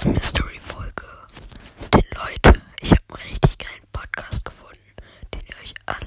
zu einer Story-Folge. Denn Leute, ich habe einen richtig geilen Podcast gefunden, den ihr euch alle